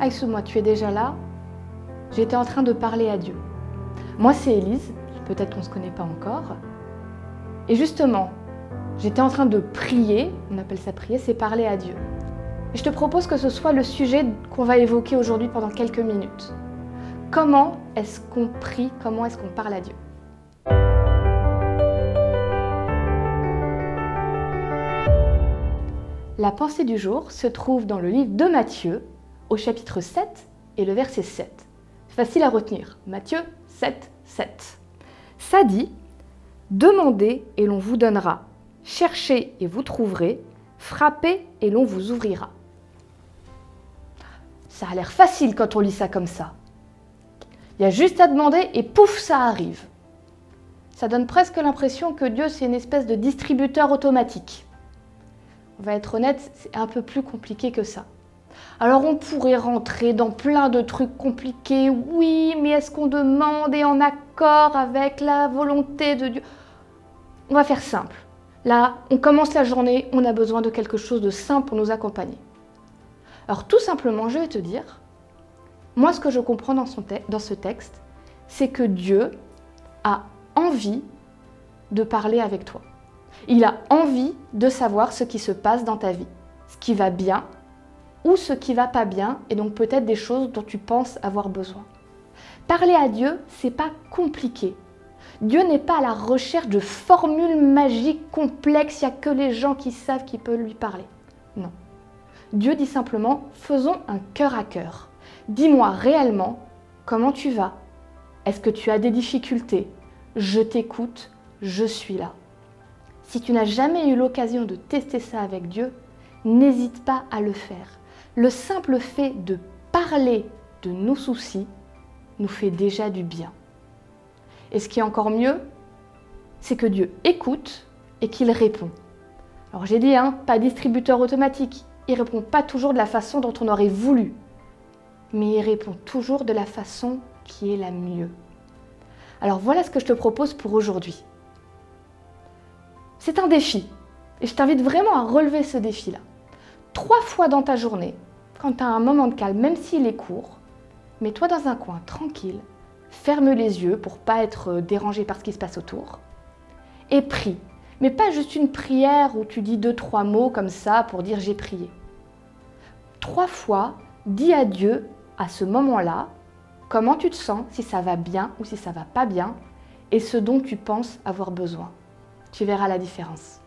Aïsou-moi, tu es déjà là? J'étais en train de parler à Dieu. Moi, c'est Élise, peut-être qu'on ne se connaît pas encore. Et justement, j'étais en train de prier, on appelle ça prier, c'est parler à Dieu. Je te propose que ce soit le sujet qu'on va évoquer aujourd'hui pendant quelques minutes. Comment est-ce qu'on prie Comment est-ce qu'on parle à Dieu? La pensée du jour se trouve dans le livre de Matthieu, au chapitre 7 et le verset 7. Facile à retenir. Matthieu 7, 7. Ça dit Demandez et l'on vous donnera. Cherchez et vous trouverez. Frappez et l'on vous ouvrira. Ça a l'air facile quand on lit ça comme ça. Il y a juste à demander et pouf, ça arrive. Ça donne presque l'impression que Dieu, c'est une espèce de distributeur automatique. On va être honnête, c'est un peu plus compliqué que ça. Alors on pourrait rentrer dans plein de trucs compliqués. Oui, mais est-ce qu'on demande et en accord avec la volonté de Dieu? On va faire simple. Là, on commence la journée, on a besoin de quelque chose de simple pour nous accompagner. Alors tout simplement, je vais te dire, moi ce que je comprends dans, dans ce texte, c'est que Dieu a envie de parler avec toi. Il a envie de savoir ce qui se passe dans ta vie, ce qui va bien ou ce qui va pas bien, et donc peut-être des choses dont tu penses avoir besoin. Parler à Dieu, c'est pas compliqué. Dieu n'est pas à la recherche de formules magiques complexes, il n'y a que les gens qui savent qui peuvent lui parler. Non. Dieu dit simplement, faisons un cœur à cœur. Dis-moi réellement comment tu vas? Est-ce que tu as des difficultés? Je t'écoute, je suis là. Si tu n'as jamais eu l'occasion de tester ça avec Dieu, n'hésite pas à le faire. Le simple fait de parler de nos soucis nous fait déjà du bien. Et ce qui est encore mieux, c'est que Dieu écoute et qu'il répond. Alors j'ai dit, hein, pas distributeur automatique. Il répond pas toujours de la façon dont on aurait voulu, mais il répond toujours de la façon qui est la mieux. Alors voilà ce que je te propose pour aujourd'hui. C'est un défi. Et je t'invite vraiment à relever ce défi-là. Trois fois dans ta journée, quand tu as un moment de calme, même s'il est court, mets-toi dans un coin tranquille, ferme les yeux pour pas être euh, dérangé par ce qui se passe autour, et prie. Mais pas juste une prière où tu dis deux, trois mots comme ça pour dire j'ai prié. Trois fois, dis à Dieu à ce moment-là comment tu te sens, si ça va bien ou si ça va pas bien, et ce dont tu penses avoir besoin. Tu verras la différence.